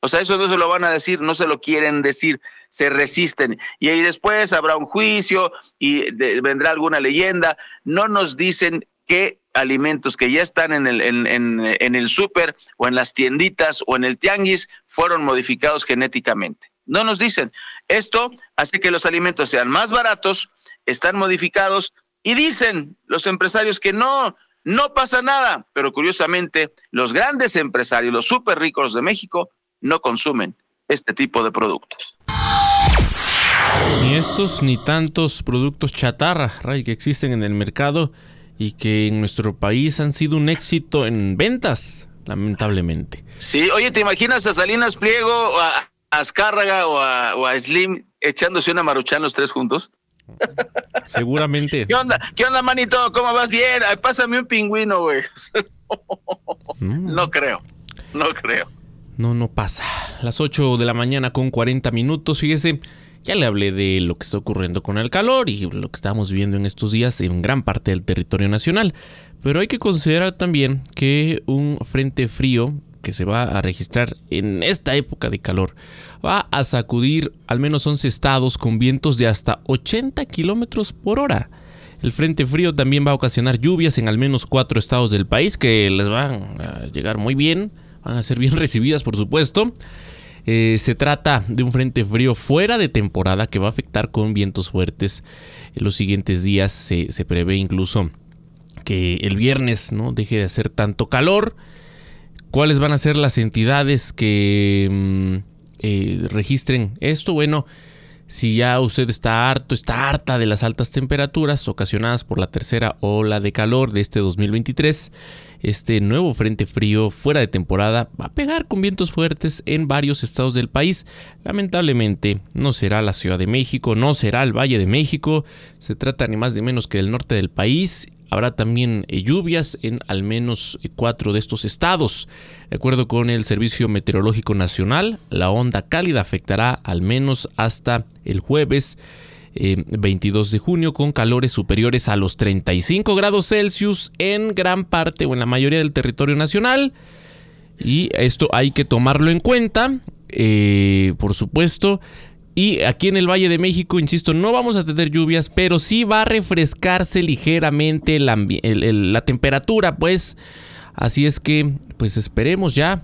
O sea, eso no se lo van a decir, no se lo quieren decir, se resisten. Y ahí después habrá un juicio y vendrá alguna leyenda. No nos dicen qué alimentos que ya están en el, en, en el súper o en las tienditas o en el tianguis fueron modificados genéticamente. No nos dicen. Esto hace que los alimentos sean más baratos, están modificados y dicen los empresarios que no, no pasa nada. Pero curiosamente, los grandes empresarios, los súper ricos de México, no consumen este tipo de productos. Ni estos ni tantos productos chatarra, Ray, que existen en el mercado y que en nuestro país han sido un éxito en ventas, lamentablemente. Sí, oye, ¿te imaginas a Salinas Pliego, a Azcárraga o a, o a Slim echándose una maruchan los tres juntos? Seguramente. ¿Qué onda? ¿Qué onda, manito? ¿Cómo vas? Bien. Ay, pásame un pingüino, güey. No creo. No creo. No, no pasa. Las 8 de la mañana con 40 minutos. Fíjese, ya le hablé de lo que está ocurriendo con el calor y lo que estamos viendo en estos días en gran parte del territorio nacional. Pero hay que considerar también que un frente frío que se va a registrar en esta época de calor va a sacudir al menos 11 estados con vientos de hasta 80 kilómetros por hora. El frente frío también va a ocasionar lluvias en al menos cuatro estados del país que les van a llegar muy bien, van a ser bien recibidas por supuesto. Eh, se trata de un frente frío fuera de temporada que va a afectar con vientos fuertes. En los siguientes días se, prevé incluso que el viernes no deje de hacer tanto calor. ¿Cuáles van a ser las entidades que mm, eh, registren esto? Bueno, si ya usted está harto, está harta de las altas temperaturas ocasionadas por la tercera ola de calor de este 2023, este nuevo frente frío fuera de temporada va a pegar con vientos fuertes en varios estados del país. Lamentablemente no será la Ciudad de México, no será el Valle de México, se trata ni más ni menos que del norte del país Habrá también eh, lluvias en al menos eh, cuatro de estos estados. De acuerdo con el Servicio Meteorológico Nacional, la onda cálida afectará al menos hasta el jueves 22 eh, de junio con calores superiores a los 35 grados Celsius en gran parte o en la mayoría del territorio nacional. Y esto hay que tomarlo en cuenta, por supuesto. Y aquí en el Valle de México, insisto, no vamos a tener lluvias, pero sí va a refrescarse ligeramente la temperatura, pues. Así es que, pues esperemos ya.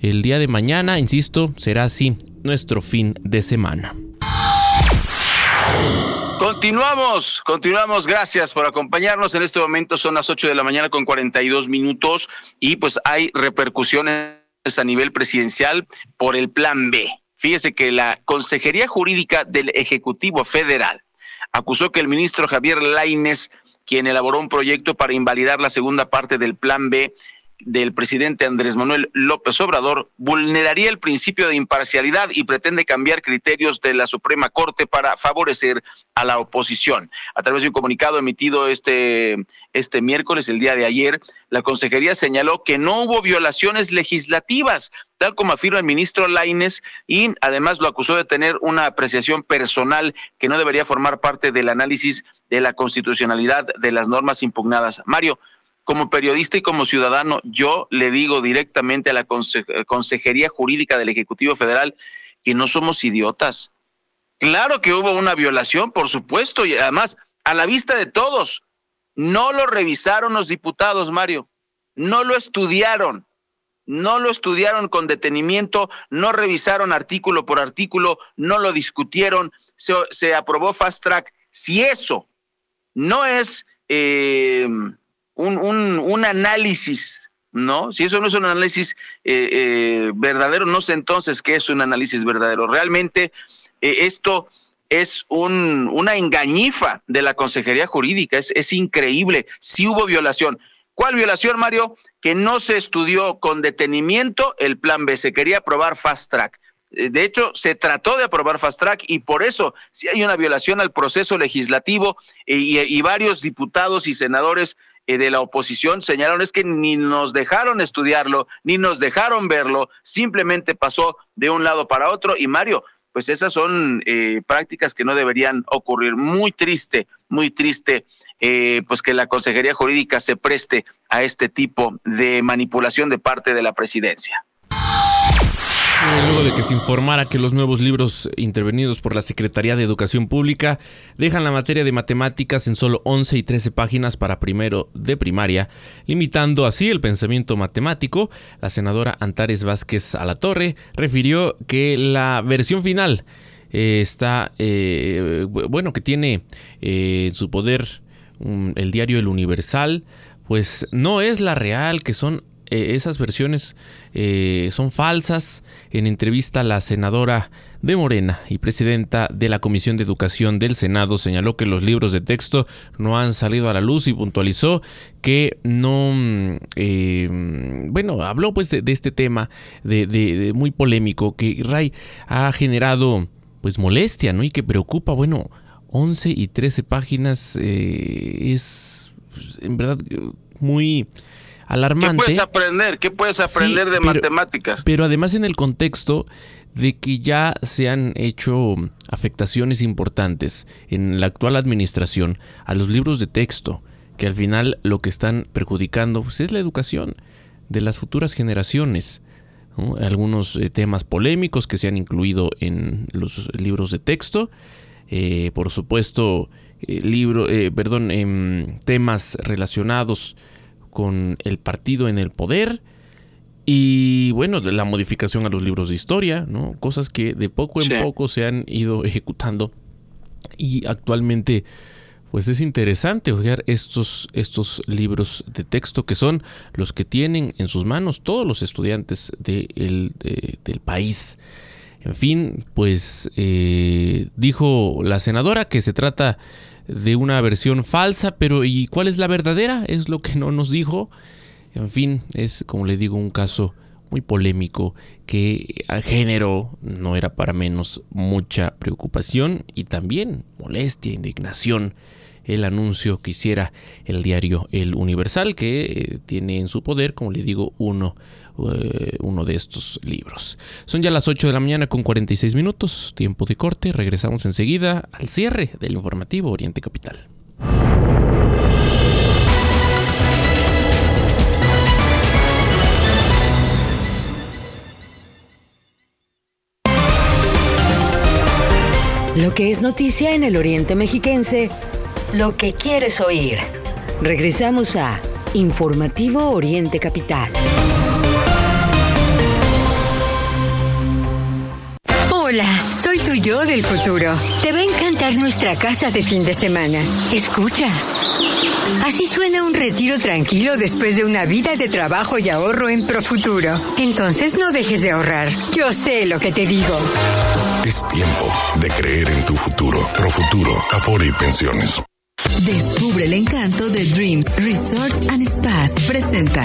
El día de mañana, insisto, será así nuestro fin de semana. Continuamos, continuamos. Gracias por acompañarnos. En este momento son las 8 de la mañana con 42 minutos y pues hay repercusiones a nivel presidencial por el plan B. Fíjese que la Consejería Jurídica del Ejecutivo Federal acusó que el ministro Javier Laines, quien elaboró un proyecto para invalidar la segunda parte del Plan B del presidente Andrés Manuel López Obrador, vulneraría el principio de imparcialidad y pretende cambiar criterios de la Suprema Corte para favorecer a la oposición. A través de un comunicado emitido este, este miércoles, el día de ayer, la Consejería señaló que no hubo violaciones legislativas, tal como afirma el ministro Laines, y además lo acusó de tener una apreciación personal que no debería formar parte del análisis de la constitucionalidad de las normas impugnadas. Mario, como periodista y como ciudadano, yo le digo directamente a la Consejería Jurídica del Ejecutivo Federal que no somos idiotas Claro que hubo una violación, por supuesto, y además, a la vista de todos, no lo revisaron los diputados, Mario, no lo estudiaron, no lo estudiaron con detenimiento, no revisaron artículo por artículo, no lo discutieron, se, aprobó fast track. Si eso no es eh, un, análisis, ¿no? Si eso no es un análisis eh, eh, verdadero, no sé entonces qué es un análisis verdadero. Realmente eh, esto es un, una engañifa de la Consejería Jurídica, es, es increíble, si hubo violación. ¿Cuál violación, Mario? Que no se estudió con detenimiento el plan B, se quería aprobar fast track. De hecho, se trató de aprobar fast track y por eso si hay una violación al proceso legislativo eh, y, varios diputados y senadores de la oposición señalaron es que ni nos dejaron estudiarlo, ni nos dejaron verlo, simplemente pasó de un lado para otro. Y Mario, pues esas son eh, prácticas que no deberían ocurrir. Muy triste, muy triste, eh, pues que la Consejería Jurídica se preste a este tipo de manipulación de parte de la presidencia. Eh, luego de que se informara que los nuevos libros intervenidos por la Secretaría de Educación Pública dejan la materia de matemáticas en solo 11 y 13 páginas para primero de primaria, limitando así el pensamiento matemático, la senadora Antares Vázquez Alatorre refirió que la versión final eh, está, eh, bueno, que tiene en su poder el diario El Universal, pues no es la real, que son eh, esas versiones eh, son falsas. En entrevista la senadora de Morena y presidenta de la Comisión de Educación del Senado señaló que los libros de texto no han salido a la luz y puntualizó que no, mm, eh, bueno, habló pues de, este tema de, muy polémico que Ray ha generado pues molestia, ¿no? Y que preocupa, bueno, 11 y 13 páginas es en verdad muy alarmante. ¿Qué puedes aprender? ¿Qué puedes aprender de matemáticas? Pero además en el contexto de que ya se han hecho afectaciones importantes en la actual administración a los libros de texto, que al final lo que están perjudicando pues, es la educación de las futuras generaciones. Algunos eh, temas polémicos que se han incluido en los libros de texto. Eh, por supuesto, eh, libro, perdón, em, temas relacionados con el partido en el poder y bueno, la modificación a los libros de historia, ¿no? Cosas que de poco en poco se han ido ejecutando y actualmente pues es interesante ojear estos, estos libros de texto que son los que tienen en sus manos todos los estudiantes del país. En fin, pues eh, dijo la senadora que se trata de una versión falsa, pero ¿y cuál es la verdadera? Es lo que no nos dijo. En fin, es como le digo un caso muy polémico que generó, no era para menos, mucha preocupación y también molestia, indignación el anuncio que hiciera el diario El Universal, que eh, tiene en su poder, como le digo, uno eh, uno de estos libros. Son ya las 8 de la mañana con 46 minutos, tiempo de corte, regresamos enseguida al cierre del informativo Oriente Capital. Lo que es noticia en el Oriente Mexiquense, lo que quieres oír. Regresamos a Informativo Oriente Capital. Hola, soy tu yo del futuro. Te va a encantar nuestra casa de fin de semana. Escucha. Así suena un retiro tranquilo después de una vida de trabajo y ahorro en Profuturo. Entonces no dejes de ahorrar. Yo sé lo que te digo. Es tiempo de creer en tu futuro. Profuturo, Afore y Pensiones. Descubre el encanto de Dreams Resorts and Spas. Presenta.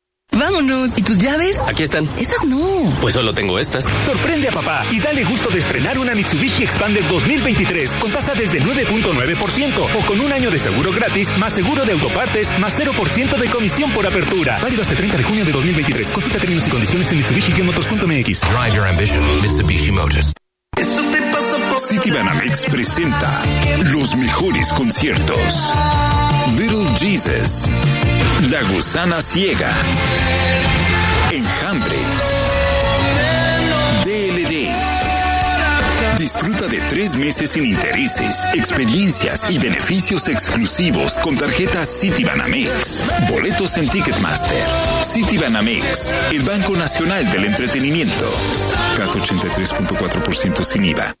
Vámonos. ¿Y tus llaves? Aquí están. Esas no. Pues solo tengo estas. Sorprende a papá y dale gusto de estrenar una Mitsubishi Expander 2023 con tasa desde 9.9% o con un año de seguro gratis, más seguro de autopartes, más 0% de comisión por apertura. Válido hasta el 30 de junio de 2023. Consulta términos y condiciones en Mitsubishi-motors.mx. Drive your ambition, Mitsubishi Motors. City Banamex presenta los mejores conciertos. Little Jesus, La Gusana Ciega, Enjambre, DLD. Disfruta de tres meses sin intereses, experiencias y beneficios exclusivos con tarjetas Citibanamex. Boletos en Ticketmaster. Citibanamex, el Banco Nacional del Entretenimiento. CAT 83.4% sin IVA.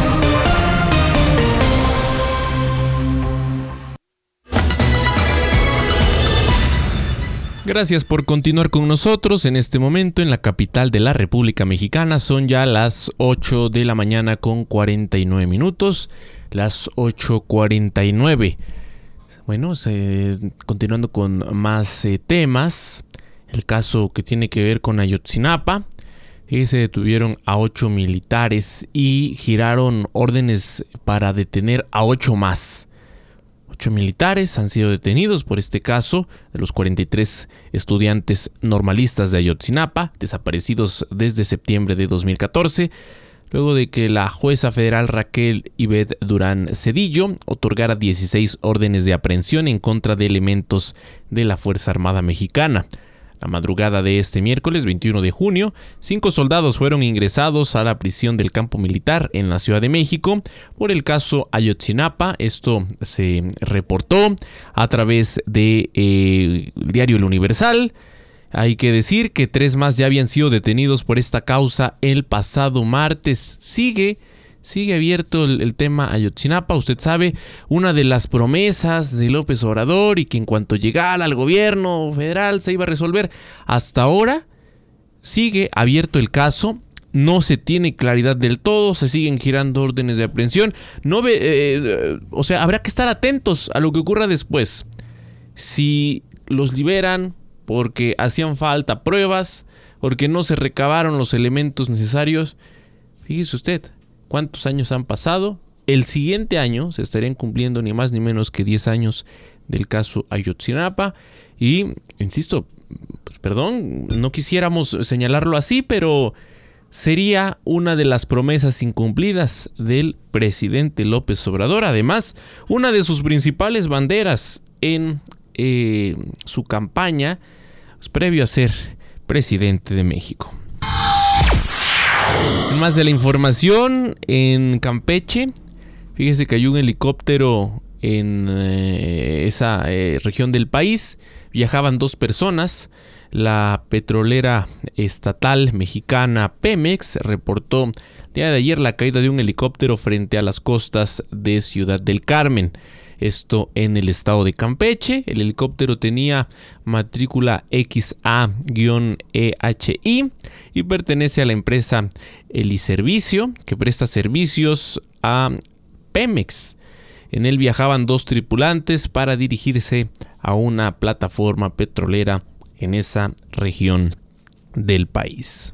Gracias por continuar con nosotros en este momento en la capital de la República Mexicana. Son ya las 8 de la mañana con 49 minutos las 8.49. Bueno, continuando con más eh, temas, el caso que tiene que ver con Ayotzinapa, se detuvieron a ocho militares y giraron órdenes para detener a ocho más. Militares han sido detenidos por este caso de los 43 estudiantes normalistas de Ayotzinapa, desaparecidos desde septiembre de 2014 luego de que la jueza federal Raquel Ibed Durán Cedillo otorgara 16 órdenes de aprehensión en contra de elementos de la Fuerza Armada Mexicana. La madrugada de este miércoles 21 de junio, cinco soldados fueron ingresados a la prisión del campo militar en la Ciudad de México por el caso Ayotzinapa. Esto se reportó a través del de, eh, diario El Universal. Hay que decir que tres más ya habían sido detenidos por esta causa el pasado martes. Sigue, sigue abierto el, tema Ayotzinapa. Usted sabe, una de las promesas de López Obrador y que en cuanto llegara al gobierno federal se iba a resolver. Hasta ahora sigue abierto el caso. No se tiene claridad del todo, se siguen girando órdenes de aprehensión. No ve, eh, o sea, habrá que estar atentos a lo que ocurra después. Si los liberan, porque hacían falta pruebas, porque no se recabaron los elementos necesarios. Fíjese usted, ¿cuántos años han pasado? El siguiente año se estarían cumpliendo ni más ni menos que 10 años del caso Ayotzinapa. Y, insisto, pues perdón, no quisiéramos señalarlo así, pero sería una de las promesas incumplidas del presidente López Obrador. Además, una de sus principales banderas en eh, su campaña pues, previo a ser presidente de México. En más de la información, en Campeche, fíjese que hay un helicóptero en eh, esa eh, región del país. Viajaban dos personas. La petrolera estatal mexicana Pemex reportó el día de ayer la caída de un helicóptero frente a las costas de Ciudad del Carmen esto en el estado de Campeche. El helicóptero tenía matrícula XA-EHI y pertenece a la empresa Eliservicio, que presta servicios a Pemex. En él viajaban dos tripulantes para dirigirse a una plataforma petrolera en esa región del país.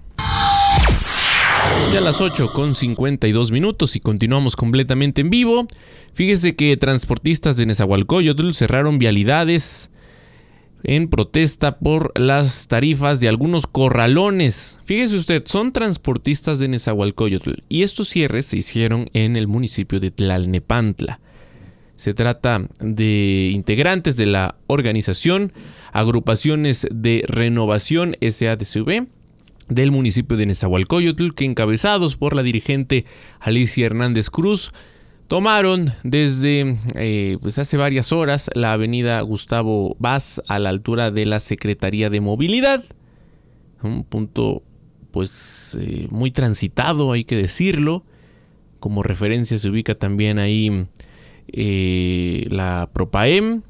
Ya a las 8 con 52 minutos y continuamos completamente en vivo. Fíjese que transportistas de Nezahualcóyotl cerraron vialidades en protesta por las tarifas de algunos corralones. Fíjese usted, son transportistas de Nezahualcóyotl y estos cierres se hicieron en el municipio de Tlalnepantla. Se trata de integrantes de la organización Agrupaciones de Renovación SADCV del municipio de Nezahualcóyotl, que encabezados por la dirigente Alicia Hernández Cruz, tomaron desde eh, pues hace varias horas la avenida Gustavo Vaz a la altura de la Secretaría de Movilidad. Un punto pues eh, muy transitado, hay que decirlo. Como referencia se ubica también ahí eh, la Propaem.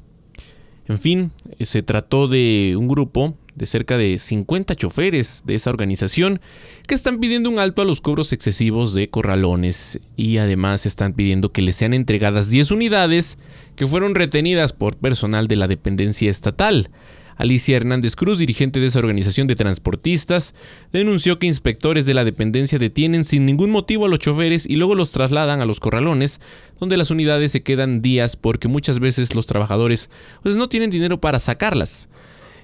En fin, se trató de un grupo de cerca de 50 choferes de esa organización que están pidiendo un alto a los cobros excesivos de corralones y además están pidiendo que les sean entregadas 10 unidades que fueron retenidas por personal de la dependencia estatal. Alicia Hernández Cruz, dirigente de esa organización de transportistas, denunció que inspectores de la dependencia detienen sin ningún motivo a los choferes y luego los trasladan a los corralones, donde las unidades se quedan días porque muchas veces los trabajadores pues, no tienen dinero para sacarlas.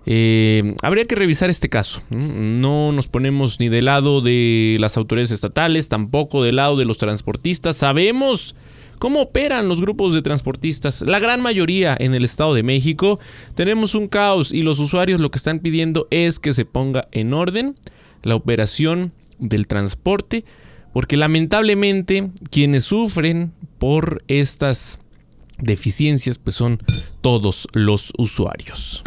Eh, habría que revisar este caso. No nos ponemos ni del lado de las autoridades estatales, tampoco del lado de los transportistas. Sabemos cómo operan los grupos de transportistas. La gran mayoría en el Estado de México tenemos un caos y los usuarios lo que están pidiendo es que se ponga en orden la operación del transporte, porque lamentablemente quienes sufren por estas deficiencias pues son todos los usuarios.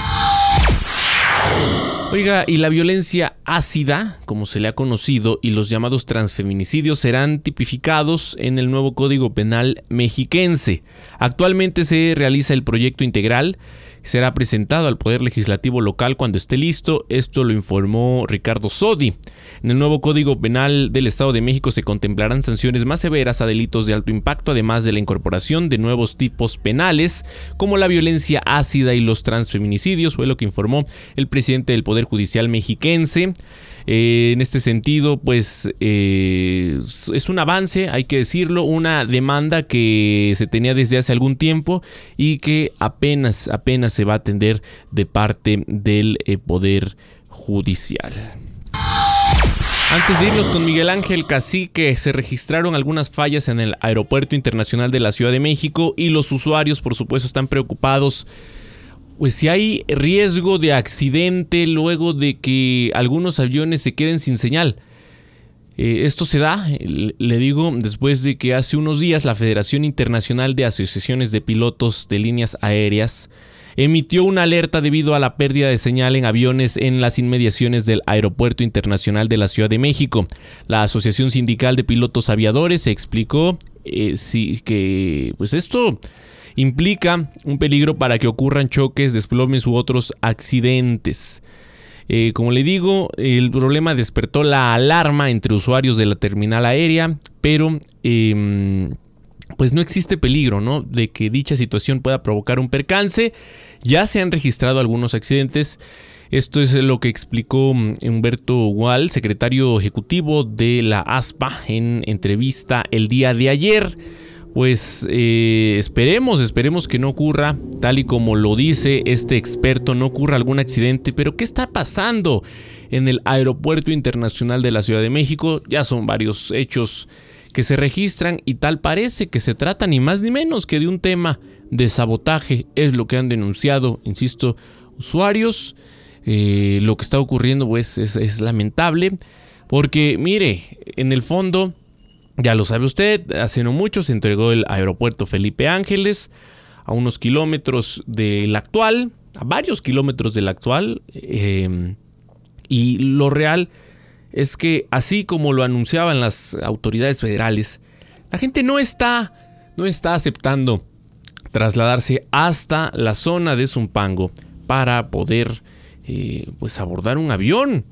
Oiga, y la violencia ácida, como se le ha conocido, y los llamados transfeminicidios serán tipificados en el nuevo Código Penal mexiquense. Actualmente se realiza el proyecto integral será presentado al Poder Legislativo local cuando esté listo. Esto lo informó Ricardo Sodi. En el nuevo Código Penal del Estado de México se contemplarán sanciones más severas a delitos de alto impacto, además de la incorporación de nuevos tipos penales, como la violencia ácida y los transfeminicidios, fue lo que informó el presidente del Poder Judicial mexiquense. Eh, en este sentido, pues eh, es un avance, hay que decirlo, una demanda que se tenía desde hace algún tiempo y que apenas, apenas se va a atender de parte del eh, Poder Judicial. Antes de irnos con Miguel Ángel Cacique, se registraron algunas fallas en el Aeropuerto Internacional de la Ciudad de México y los usuarios, por supuesto, están preocupados pues si hay riesgo de accidente luego de que algunos aviones se queden sin señal. Eh, esto se da, le digo, después de que hace unos días la Federación Internacional de Asociaciones de Pilotos de Líneas Aéreas emitió una alerta debido a la pérdida de señal en aviones en las inmediaciones del Aeropuerto Internacional de la Ciudad de México. La Asociación Sindical de Pilotos Aviadores explicó eh, que pues esto implica un peligro para que ocurran choques, desplomes u otros accidentes. Eh, como le digo, el problema despertó la alarma entre usuarios de la terminal aérea, pero em, pues no existe peligro, ¿no? De que dicha situación pueda provocar un percance. Ya se han registrado algunos accidentes. Esto es lo que explicó mm, Humberto Gual, secretario ejecutivo de la ASPA, en entrevista el día de ayer pues eh, esperemos, esperemos que no ocurra, tal y como lo dice este experto, no ocurra algún accidente, pero ¿qué está pasando en el Aeropuerto Internacional de la Ciudad de México? Ya son varios hechos que se registran y tal parece que se trata ni más ni menos que de un tema de sabotaje, es lo que han denunciado, insisto, usuarios. Eh, lo que está ocurriendo pues, es lamentable, porque mire, en el fondo ya lo sabe usted, hace no mucho se entregó el aeropuerto Felipe Ángeles a unos kilómetros del actual, a varios kilómetros del actual. Em, y lo real es que así como lo anunciaban las autoridades federales, la gente no está, no está aceptando trasladarse hasta la zona de Zumpango para poder eh, pues abordar un avión.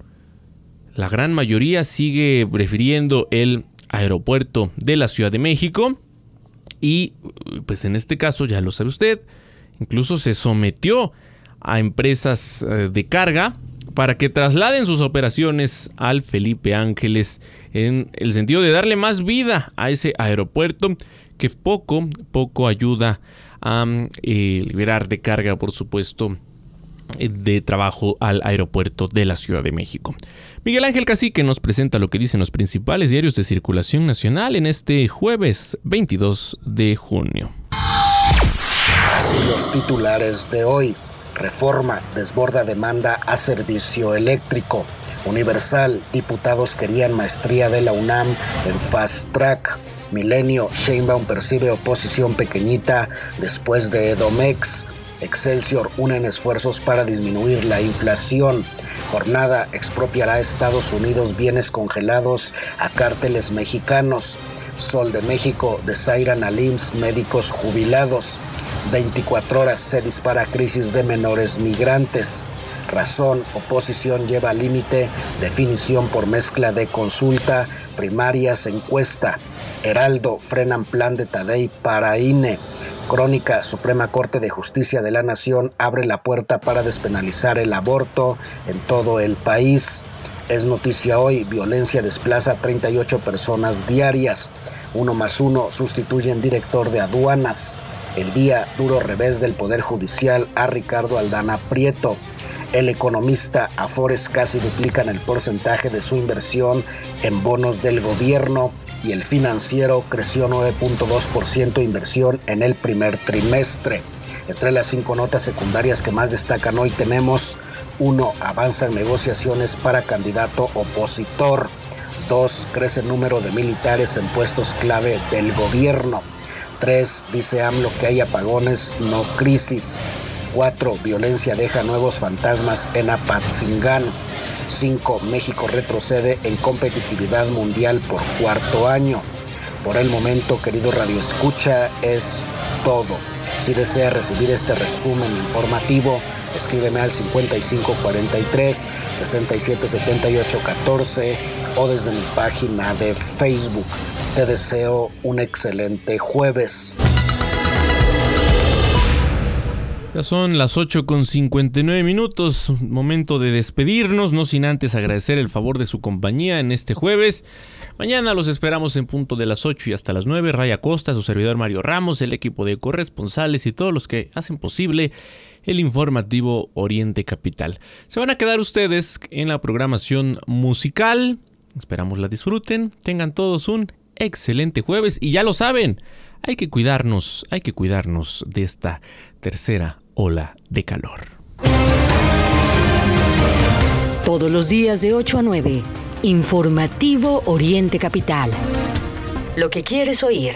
La gran mayoría sigue prefiriendo el aeropuerto de la Ciudad de México. Y pues en este caso, ya lo sabe usted, incluso se sometió a empresas eh, de carga para que trasladen sus operaciones al Felipe Ángeles en el sentido de darle más vida a ese aeropuerto que poco, poco ayuda a eh, liberar de carga, por supuesto, eh, de trabajo al aeropuerto de la Ciudad de México. Miguel Ángel Cacique nos presenta lo que dicen los principales diarios de circulación nacional en este jueves 22 de junio. Así los titulares de hoy. Reforma desborda demanda a servicio eléctrico. Universal, diputados querían maestría de la UNAM en Fast Track. Milenio, Sheinbaum percibe oposición pequeñita después de Edomex. Excelsior unen esfuerzos para disminuir la inflación. Jornada expropiará a Estados Unidos bienes congelados a cárteles mexicanos. Sol de México desairan a LIMS médicos jubilados. 24 horas se dispara crisis de menores migrantes. Razón, oposición lleva límite, definición por mezcla de consulta, primarias, encuesta. Heraldo, frenan plan de Tadei para INE. Crónica, Suprema Corte de Justicia de la Nación abre la puerta para despenalizar el aborto en todo el país. Es noticia hoy, violencia desplaza a 38 personas diarias. Uno más uno sustituyen director de aduanas. El día duro revés del Poder Judicial a Ricardo Aldana Prieto. El economista Afores casi duplican el porcentaje de su inversión en bonos del gobierno y el financiero creció 9.2% inversión en el primer trimestre. Entre las cinco notas secundarias que más destacan hoy tenemos 1. Avanzan negociaciones para candidato opositor. 2. Crece el número de militares en puestos clave del gobierno. 3. Dice AMLO que hay apagones, no crisis. 4. Violencia deja nuevos fantasmas en Apatzingán. 5. México retrocede en competitividad mundial por cuarto año. Por el momento, querido Radio Escucha, es todo. Si desea recibir este resumen informativo, escríbeme al 5543 6778 14 o desde mi página de Facebook. Te deseo un excelente jueves. Ya son las 8 con 59 minutos, momento de despedirnos, no sin antes agradecer el favor de su compañía en este jueves. Mañana los esperamos en punto de las 8 y hasta las 9. Raya Costa, su servidor Mario Ramos, el equipo de corresponsales y todos los que hacen posible el informativo Oriente Capital. Se van a quedar ustedes en la programación musical. Esperamos la disfruten. Tengan todos un excelente jueves y ya lo saben, hay que cuidarnos, hay que cuidarnos de esta tercera ola de calor. Todos los días de 8 a 9, Informativo Oriente Capital. Lo que quieres oír.